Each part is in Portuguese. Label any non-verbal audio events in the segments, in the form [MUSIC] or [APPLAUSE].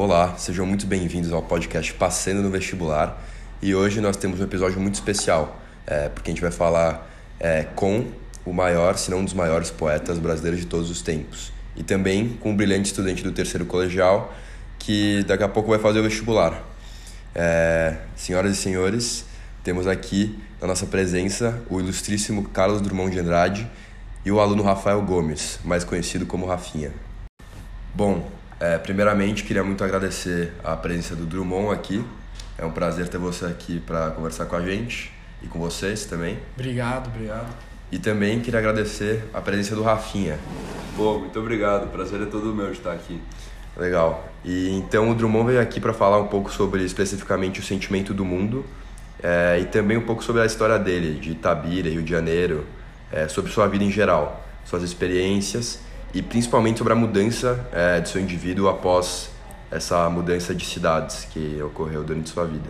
Olá, sejam muito bem-vindos ao podcast Passando no Vestibular. E hoje nós temos um episódio muito especial, é, porque a gente vai falar é, com o maior, se não um dos maiores poetas brasileiros de todos os tempos. E também com um brilhante estudante do terceiro colegial, que daqui a pouco vai fazer o vestibular. É, senhoras e senhores, temos aqui na nossa presença o ilustríssimo Carlos Drummond de Andrade e o aluno Rafael Gomes, mais conhecido como Rafinha. Bom, é, primeiramente queria muito agradecer a presença do Drummond aqui. É um prazer ter você aqui para conversar com a gente e com vocês também. Obrigado, obrigado. E também queria agradecer a presença do Rafinha. Pô, muito obrigado. O prazer é todo meu de estar aqui. Legal. E então o Drummond veio aqui para falar um pouco sobre especificamente o sentimento do mundo é, e também um pouco sobre a história dele, de Itabira, Rio de Janeiro, é, sobre sua vida em geral, suas experiências e principalmente sobre a mudança é, de seu indivíduo após essa mudança de cidades que ocorreu durante sua vida.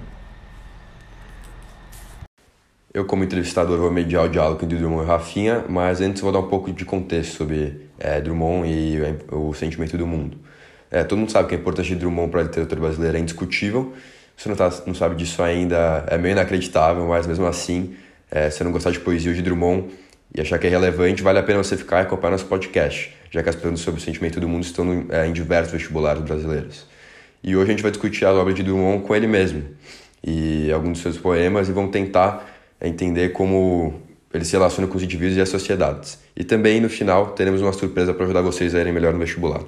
Eu, como entrevistador, vou mediar o diálogo entre Drummond e Rafinha, mas antes vou dar um pouco de contexto sobre é, Drummond e o sentimento do mundo. É, todo mundo sabe que a importância de Drummond para a literatura brasileira é indiscutível. Se você não, tá, não sabe disso ainda, é meio inacreditável, mas mesmo assim, é, se você não gostar de poesia de Drummond e achar que é relevante, vale a pena você ficar e acompanhar nosso podcast, já que as perguntas sobre o sentimento do mundo estão no, é, em diversos vestibulares brasileiros. E hoje a gente vai discutir a obra de Drummond com ele mesmo e alguns dos seus poemas e vamos tentar entender como ele se relaciona com os indivíduos e as sociedades. E também, no final, teremos uma surpresa para ajudar vocês a irem melhor no vestibular.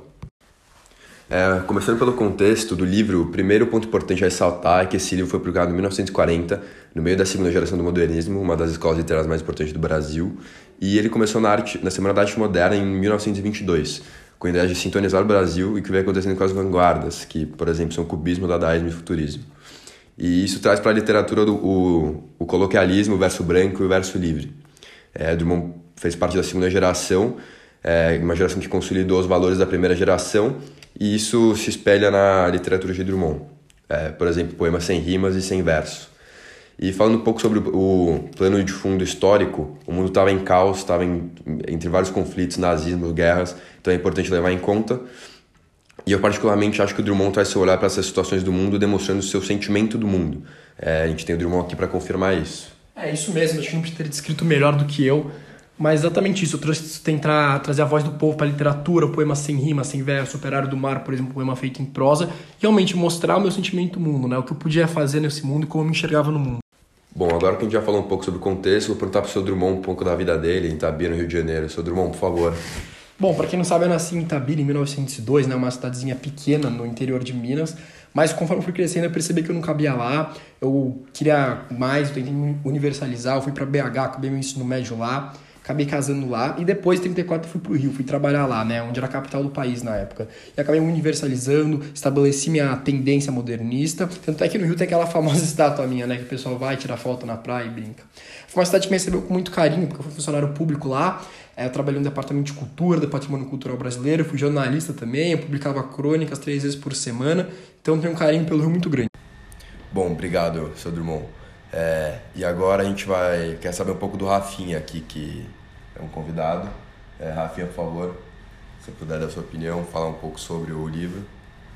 É, começando pelo contexto do livro, o primeiro ponto importante a ressaltar é que esse livro foi publicado em 1940, no meio da segunda geração do modernismo, uma das escolas literárias mais importantes do Brasil, e ele começou na, arte, na Semana da Arte Moderna em 1922, com a ideia de sintonizar o Brasil e o que vem acontecendo com as vanguardas, que, por exemplo, são o cubismo, o dadaísmo e o futurismo. E isso traz para a literatura do, o, o coloquialismo, o verso branco e o verso livre. É, Drummond fez parte da segunda geração, é, uma geração que consolidou os valores da primeira geração e isso se espelha na literatura de Drummond. É, por exemplo, poemas sem rimas e sem verso. E falando um pouco sobre o plano de fundo histórico, o mundo estava em caos, estava entre vários conflitos, nazismo, guerras, então é importante levar em conta. E eu particularmente acho que o Drummond traz seu olhar para essas situações do mundo, demonstrando o seu sentimento do mundo. É, a gente tem o Drummond aqui para confirmar isso. É isso mesmo, acho que não precisa ter descrito melhor do que eu. Mas exatamente isso, eu trouxe tentar trazer a voz do povo para a literatura, poema sem rima, sem verso, Operário do Mar, por exemplo, poema feito em prosa, realmente mostrar o meu sentimento do mundo, né? O que eu podia fazer nesse mundo e como eu me enxergava no mundo. Bom, agora que a gente já falou um pouco sobre o contexto, vou perguntar para o seu Drummond um pouco da vida dele em Itabira, no Rio de Janeiro. Seu Drummond, por favor. Bom, para quem não sabe, eu nasci em Itabira em 1902, né? Uma cidadezinha pequena no interior de Minas. Mas conforme fui crescendo, eu percebi que eu não cabia lá. Eu queria mais, eu tentei universalizar. Eu fui para BH, acabei meu ensino médio lá acabei casando lá e depois em 34 fui pro Rio, fui trabalhar lá, né, onde era a capital do país na época. E acabei universalizando, estabeleci minha tendência modernista, tanto é que no Rio tem aquela famosa [LAUGHS] estátua minha, né, que o pessoal vai tirar foto na praia e brinca. Foi uma cidade que me recebeu com muito carinho, porque eu fui funcionário público lá, é, eu trabalhei no departamento de cultura, do patrimônio cultural brasileiro, fui jornalista também, eu publicava crônicas três vezes por semana, então tenho um carinho pelo Rio muito grande. Bom, obrigado, seu Drummond. É, e agora a gente vai quer saber um pouco do Rafinha aqui, que é um convidado. É, Rafinha, por favor, se puder dar sua opinião, falar um pouco sobre o livro.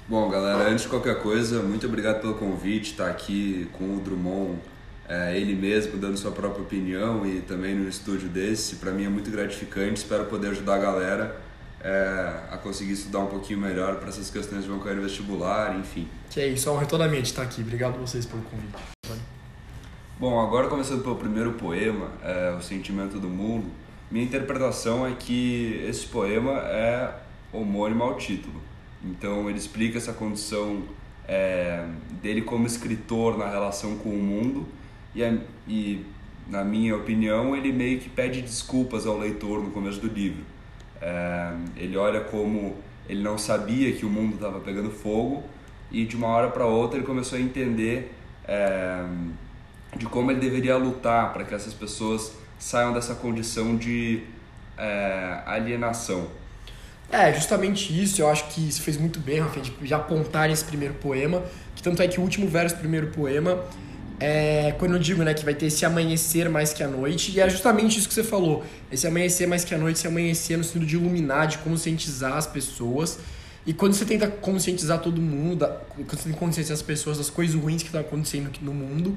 Bom, galera, antes de qualquer coisa, muito obrigado pelo convite, estar aqui com o Drummond, é, ele mesmo dando sua própria opinião e também no estúdio desse. Para mim é muito gratificante, espero poder ajudar a galera é, a conseguir estudar um pouquinho melhor para essas questões que vão cair no vestibular, enfim. Que é isso, é um retorno a estar aqui. Obrigado a vocês pelo convite. Bom, agora começando pelo primeiro poema, é, O Sentimento do Mundo, minha interpretação é que esse poema é homônimo ao título. Então ele explica essa condição é, dele como escritor na relação com o mundo e, e, na minha opinião, ele meio que pede desculpas ao leitor no começo do livro. É, ele olha como ele não sabia que o mundo estava pegando fogo e de uma hora para outra ele começou a entender é, de como ele deveria lutar para que essas pessoas saiam dessa condição de é, alienação. É, justamente isso, eu acho que isso fez muito bem, Rafa, de já apontar esse primeiro poema, que tanto é que o último verso do primeiro poema é quando eu digo, né, que vai ter esse amanhecer mais que a noite, e é justamente isso que você falou, esse amanhecer mais que a noite, esse amanhecer no sentido de iluminar, de conscientizar as pessoas, E quando você tenta conscientizar todo mundo, quando você tenta conscientizar as pessoas das coisas ruins que estão acontecendo no mundo,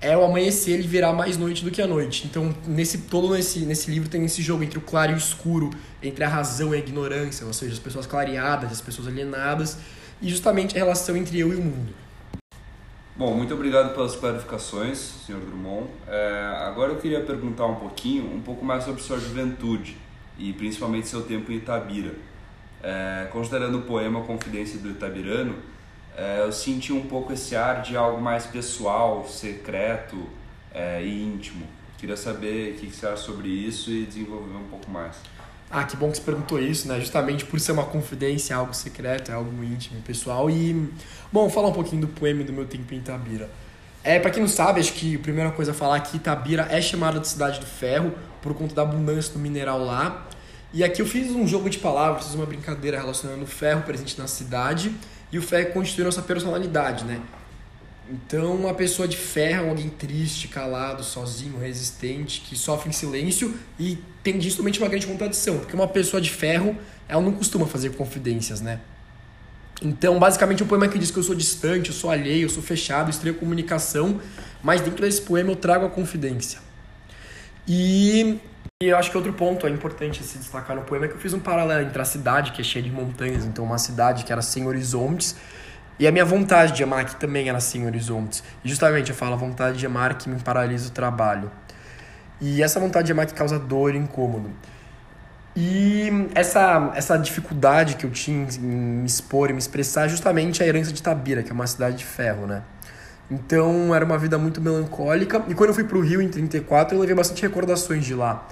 é o amanhecer ele virar mais noite do que a noite. Então, nesse todo nesse, nesse livro tem esse jogo entre o claro e o escuro, entre a razão e a ignorância, ou seja, as pessoas clareadas, as pessoas alienadas, e justamente a relação entre eu e o mundo. Bom, muito obrigado pelas clarificações, Sr. Drummond. É, agora eu queria perguntar um pouquinho, um pouco mais sobre sua juventude e principalmente seu tempo em Itabira. É, considerando o poema Confidência do Itabirano, é, eu senti um pouco esse ar de algo mais pessoal, secreto é, e íntimo. Queria saber o que você acha sobre isso e desenvolver um pouco mais. Ah, que bom que você perguntou isso, né? Justamente por ser uma confidência, algo secreto, é algo íntimo, pessoal. E, bom, falar um pouquinho do poema do meu tempo em Itabira. É, para quem não sabe, acho que a primeira coisa a falar é que Itabira é chamada de Cidade do Ferro por conta da abundância do mineral lá. E aqui eu fiz um jogo de palavras, fiz uma brincadeira relacionando o ferro presente na cidade e o ferro constitui nossa personalidade, né? Então, uma pessoa de ferro é alguém triste, calado, sozinho, resistente, que sofre em silêncio e tem justamente uma grande contradição, porque uma pessoa de ferro, ela não costuma fazer confidências, né? Então, basicamente, o poema que diz que eu sou distante, eu sou alheio, eu sou fechado, estranho comunicação, mas dentro desse poema eu trago a confidência. E, e eu acho que outro ponto é importante se destacar no poema é que eu fiz um paralelo entre a cidade, que é cheia de montanhas, então uma cidade que era sem horizontes, e a minha vontade de amar, que também era sem horizontes. E justamente eu falo a vontade de amar que me paralisa o trabalho. E essa vontade de amar que causa dor e incômodo. E essa, essa dificuldade que eu tinha em me expor e me expressar é justamente a herança de Tabira, que é uma cidade de ferro, né? Então era uma vida muito melancólica. E quando eu fui pro Rio em 34, eu levei bastante recordações de lá.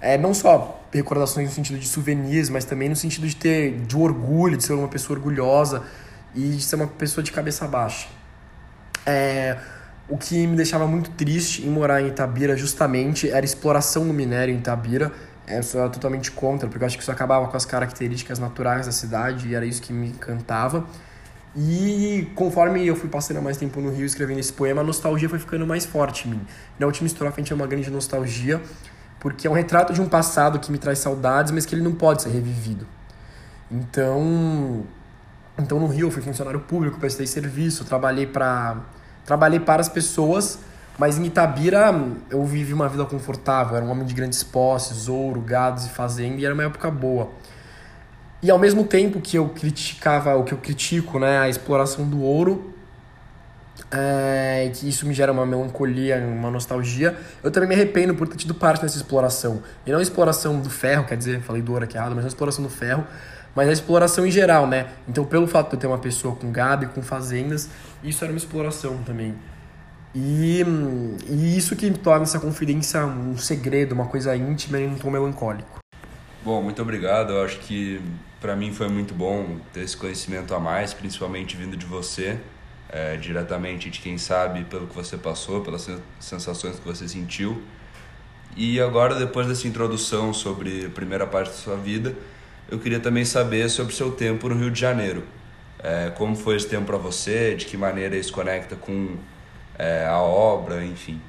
É, não só recordações no sentido de souvenirs, mas também no sentido de ter de orgulho, de ser uma pessoa orgulhosa e de ser uma pessoa de cabeça baixa. É, o que me deixava muito triste em morar em Itabira justamente era a exploração do minério em Itabira. É, eu sou totalmente contra, porque eu acho que isso acabava com as características naturais da cidade e era isso que me encantava. E conforme eu fui passando mais tempo no Rio escrevendo esse poema, a nostalgia foi ficando mais forte em mim. Na última estrofe a gente é uma grande nostalgia, porque é um retrato de um passado que me traz saudades, mas que ele não pode ser revivido. Então, então no Rio eu fui funcionário público, prestei serviço, trabalhei para trabalhei para as pessoas, mas em Itabira eu vivi uma vida confortável, era um homem de grandes posses, ouro, gados e fazenda, e era uma época boa. E ao mesmo tempo que eu criticava, o que eu critico, né, a exploração do ouro, é, que isso me gera uma melancolia, uma nostalgia, eu também me arrependo por ter tido parte nessa exploração. E não a exploração do ferro, quer dizer, falei do ouro aqui errado, mas a exploração do ferro, mas a exploração em geral, né? Então, pelo fato de eu ter uma pessoa com gado e com fazendas, isso era uma exploração também. E, e isso que torna essa confidência um segredo, uma coisa íntima e um tom melancólico. Bom, muito obrigado. Eu acho que para mim foi muito bom ter esse conhecimento a mais, principalmente vindo de você, é, diretamente de quem sabe pelo que você passou, pelas sensações que você sentiu. E agora, depois dessa introdução sobre a primeira parte da sua vida, eu queria também saber sobre o seu tempo no Rio de Janeiro. É, como foi esse tempo para você? De que maneira isso conecta com é, a obra, enfim.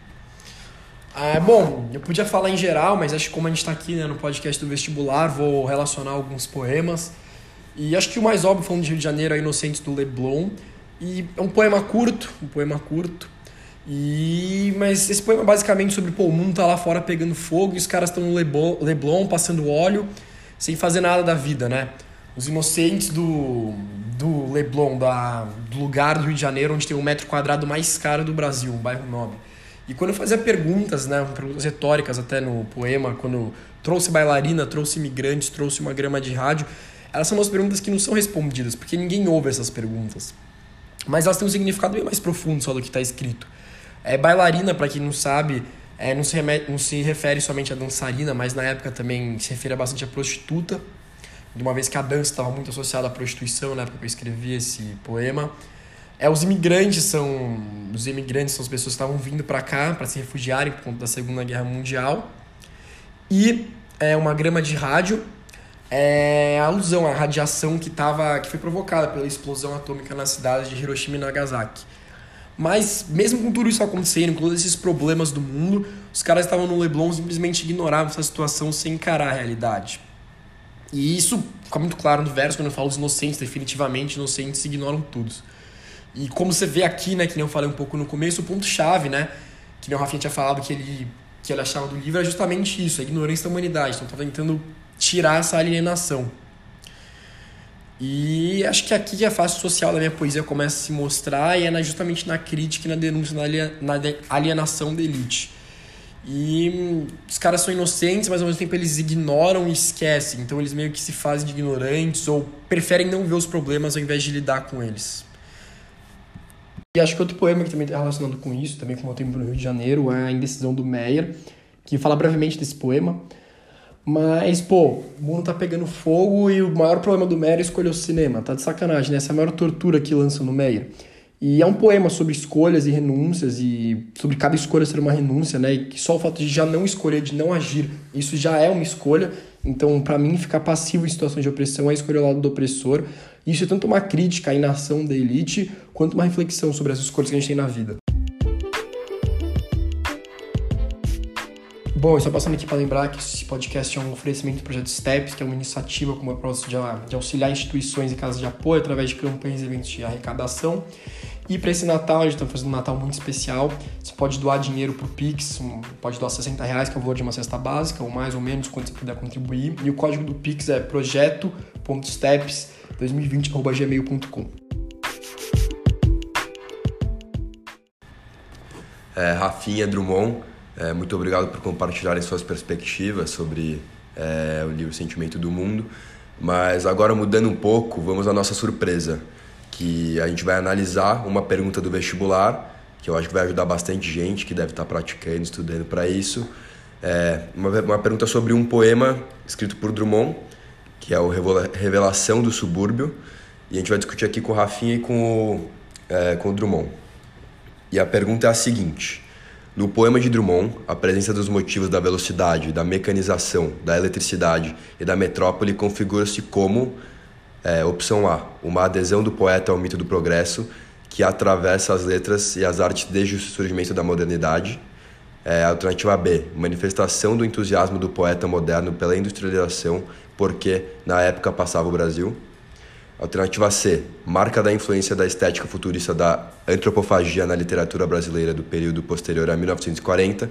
É, bom, eu podia falar em geral, mas acho que como a gente está aqui né, no podcast do vestibular, vou relacionar alguns poemas. E acho que o mais óbvio, falando de Rio de Janeiro, é Inocentes do Leblon. E é um poema curto, um poema curto. E mas esse poema é basicamente sobre pô, o mundo tá lá fora pegando fogo e os caras estão no Leblon, Leblon passando óleo sem fazer nada da vida, né? Os inocentes do, do Leblon, da, do lugar do Rio de Janeiro, onde tem o metro quadrado mais caro do Brasil, um bairro nobre. E quando eu fazia perguntas, né, perguntas retóricas até no poema, quando trouxe bailarina, trouxe imigrantes, trouxe uma grama de rádio, elas são umas perguntas que não são respondidas, porque ninguém ouve essas perguntas. Mas elas têm um significado bem mais profundo só do que está escrito. É, bailarina, para quem não sabe, é, não, se remete, não se refere somente a dançarina, mas na época também se refere bastante a prostituta, de uma vez que a dança estava muito associada à prostituição na época que eu escrevi esse poema. É, os imigrantes são os imigrantes são as pessoas que estavam vindo para cá para se refugiarem por conta da Segunda Guerra Mundial. E é uma grama de rádio é a alusão à radiação que tava, que foi provocada pela explosão atômica na cidade de Hiroshima e Nagasaki. Mas, mesmo com tudo isso acontecendo, com todos esses problemas do mundo, os caras estavam no Leblon simplesmente ignoravam essa situação sem encarar a realidade. E isso fica muito claro no verso quando eu falo dos inocentes, definitivamente inocentes ignoram todos. E como você vê aqui, né, que nem eu falei um pouco no começo, o ponto-chave, né, que nem o Rafinha tinha falado que ele, que ele achava do livro, é justamente isso, a ignorância da humanidade. Então, tá tentando tirar essa alienação. E acho que aqui a face social da minha poesia começa a se mostrar e é justamente na crítica e na denúncia na alienação da elite. E os caras são inocentes, mas ao mesmo tempo eles ignoram e esquecem. Então eles meio que se fazem de ignorantes ou preferem não ver os problemas ao invés de lidar com eles. E acho que outro poema que também está relacionado com isso, também com o tempo no Rio de Janeiro, é A Indecisão do Meyer, que fala brevemente desse poema. Mas, pô, o mundo tá pegando fogo e o maior problema do Meyer é escolher o cinema. Tá de sacanagem, né? Essa é a maior tortura que lançam no Meyer. E é um poema sobre escolhas e renúncias e sobre cada escolha ser uma renúncia, né? E que só o fato de já não escolher, de não agir, isso já é uma escolha. Então, para mim, ficar passivo em situações de opressão é escolher o lado do opressor. Isso é tanto uma crítica à inação da elite, quanto uma reflexão sobre as escolhas que a gente tem na vida. Bom, só passando aqui para lembrar que esse podcast é um oferecimento do projeto STEPS, que é uma iniciativa com o propósito de, de auxiliar instituições e casas de apoio através de campanhas e eventos de arrecadação. E para esse Natal, a gente está fazendo um Natal muito especial. Você pode doar dinheiro para o Pix, pode doar 60 reais, que é o valor de uma cesta básica, ou mais ou menos, quanto você puder contribuir. E o código do Pix é projeto.steps2020.gmail.com. É, Rafinha Drummond, é, muito obrigado por compartilharem suas perspectivas sobre é, o livro Sentimento do Mundo. Mas agora mudando um pouco, vamos à nossa surpresa que a gente vai analisar uma pergunta do vestibular, que eu acho que vai ajudar bastante gente que deve estar praticando, estudando para isso. É uma, uma pergunta sobre um poema escrito por Drummond, que é o Revelação do Subúrbio, e a gente vai discutir aqui com o Rafinha e com o, é, com o Drummond. E a pergunta é a seguinte: no poema de Drummond, a presença dos motivos da velocidade, da mecanização, da eletricidade e da metrópole configura-se como é, opção A, uma adesão do poeta ao mito do progresso que atravessa as letras e as artes desde o surgimento da modernidade. É, alternativa B, manifestação do entusiasmo do poeta moderno pela industrialização, porque na época passava o Brasil. Alternativa C, marca da influência da estética futurista da antropofagia na literatura brasileira do período posterior a 1940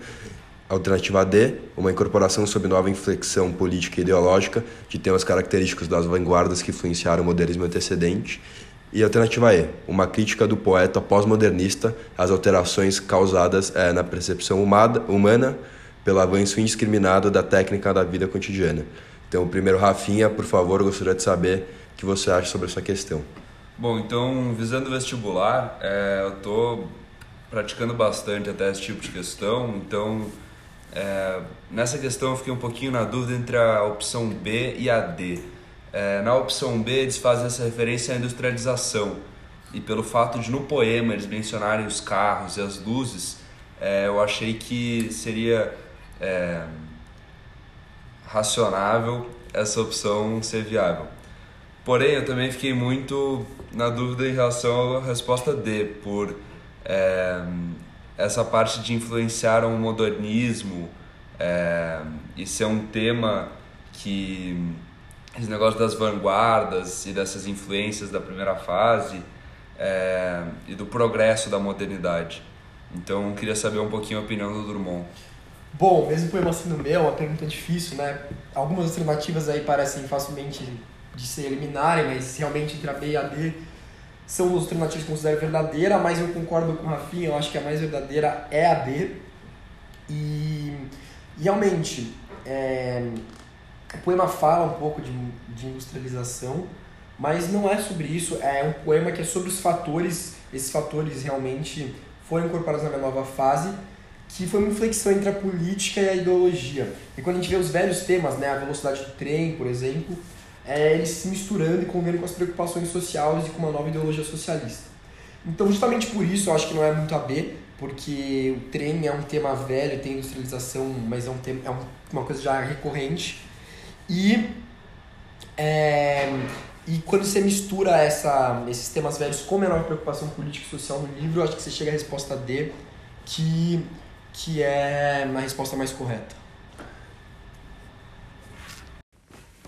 Alternativa D, uma incorporação sob nova inflexão política e ideológica de temas característicos das vanguardas que influenciaram o modernismo antecedente. E alternativa E, uma crítica do poeta pós-modernista às alterações causadas é, na percepção humana pelo avanço indiscriminado da técnica da vida cotidiana. Então, primeiro, Rafinha, por favor, gostaria de saber que você acha sobre essa questão. Bom, então, visando o vestibular, é, eu estou praticando bastante até esse tipo de questão, então é, nessa questão eu fiquei um pouquinho na dúvida entre a opção B e a D. É, na opção B eles fazem essa referência à industrialização e pelo fato de no poema eles mencionarem os carros e as luzes, é, eu achei que seria é, racionável essa opção ser viável. Porém, eu também fiquei muito na dúvida em relação à resposta D, por é, essa parte de influenciar o modernismo é, e ser um tema que esse negócio das vanguardas e dessas influências da primeira fase é, e do progresso da modernidade. Então, queria saber um pouquinho a opinião do Drummond. Bom, mesmo poema sendo meu, é uma pergunta difícil, né? Algumas alternativas aí parecem facilmente de se eliminarem, mas realmente entre a B e a D são os alternativas que eu considero verdadeira, mas eu concordo com o Rafinha, eu acho que a mais verdadeira é a D. E, realmente, é, o poema fala um pouco de, de industrialização, mas não é sobre isso, é um poema que é sobre os fatores, esses fatores realmente foram incorporados na minha nova fase, que foi uma inflexão entre a política e a ideologia. E quando a gente vê os velhos temas, né, a velocidade do trem, por exemplo, é, eles se misturando e convivendo com as preocupações sociais e com uma nova ideologia socialista. Então, justamente por isso, eu acho que não é muito a B, porque o trem é um tema velho, tem industrialização, mas é, um tema, é uma coisa já recorrente. E, é, e quando você mistura essa, esses temas velhos com menor preocupação política e social no livro, eu acho que você chega à resposta D, que, que é a resposta mais correta.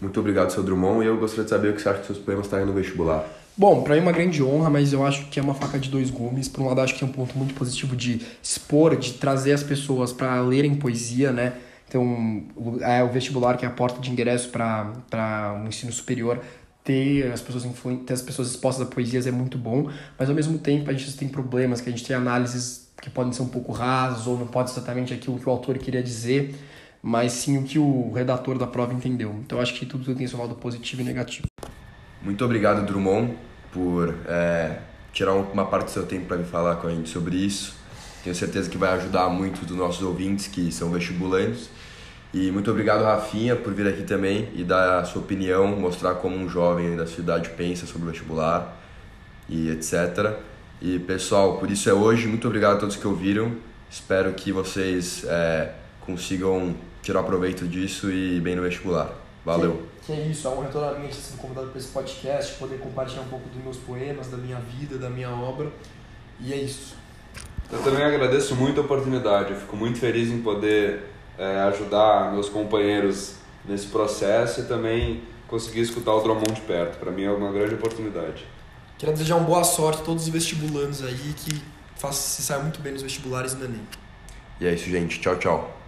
Muito obrigado, seu Drummond, e eu gostaria de saber o que você acha que seus poemas estarem no vestibular. Bom, para mim é uma grande honra, mas eu acho que é uma faca de dois gumes. Por um lado, acho que é um ponto muito positivo de expor, de trazer as pessoas para lerem poesia, né? Então, é o vestibular que é a porta de ingresso para um ensino superior. Ter as, pessoas ter as pessoas expostas a poesias é muito bom, mas ao mesmo tempo a gente tem problemas, que a gente tem análises que podem ser um pouco rasas ou não pode exatamente aquilo que o autor queria dizer, mas sim o que o redator da prova entendeu. Então acho que tudo tem seu lado positivo e negativo. Muito obrigado, Drummond, por é, tirar uma parte do seu tempo para vir falar com a gente sobre isso. Tenho certeza que vai ajudar muito dos nossos ouvintes que são vestibulantes. E muito obrigado, Rafinha, por vir aqui também e dar a sua opinião, mostrar como um jovem da cidade pensa sobre o vestibular e etc. E pessoal, por isso é hoje. Muito obrigado a todos que ouviram. Espero que vocês é, consigam tirar proveito disso e ir bem no vestibular. Valeu. Que, que é isso, é um retorno a mim ter sido convidado para esse podcast, poder compartilhar um pouco dos meus poemas, da minha vida, da minha obra. E é isso. Eu também agradeço muito a oportunidade. Eu fico muito feliz em poder é, ajudar meus companheiros nesse processo e também conseguir escutar o Drummond de perto. Para mim é uma grande oportunidade. Quero desejar uma boa sorte a todos os vestibulandos aí que façam se saiam muito bem nos vestibulares e no Enem. E é isso, gente. Tchau, tchau.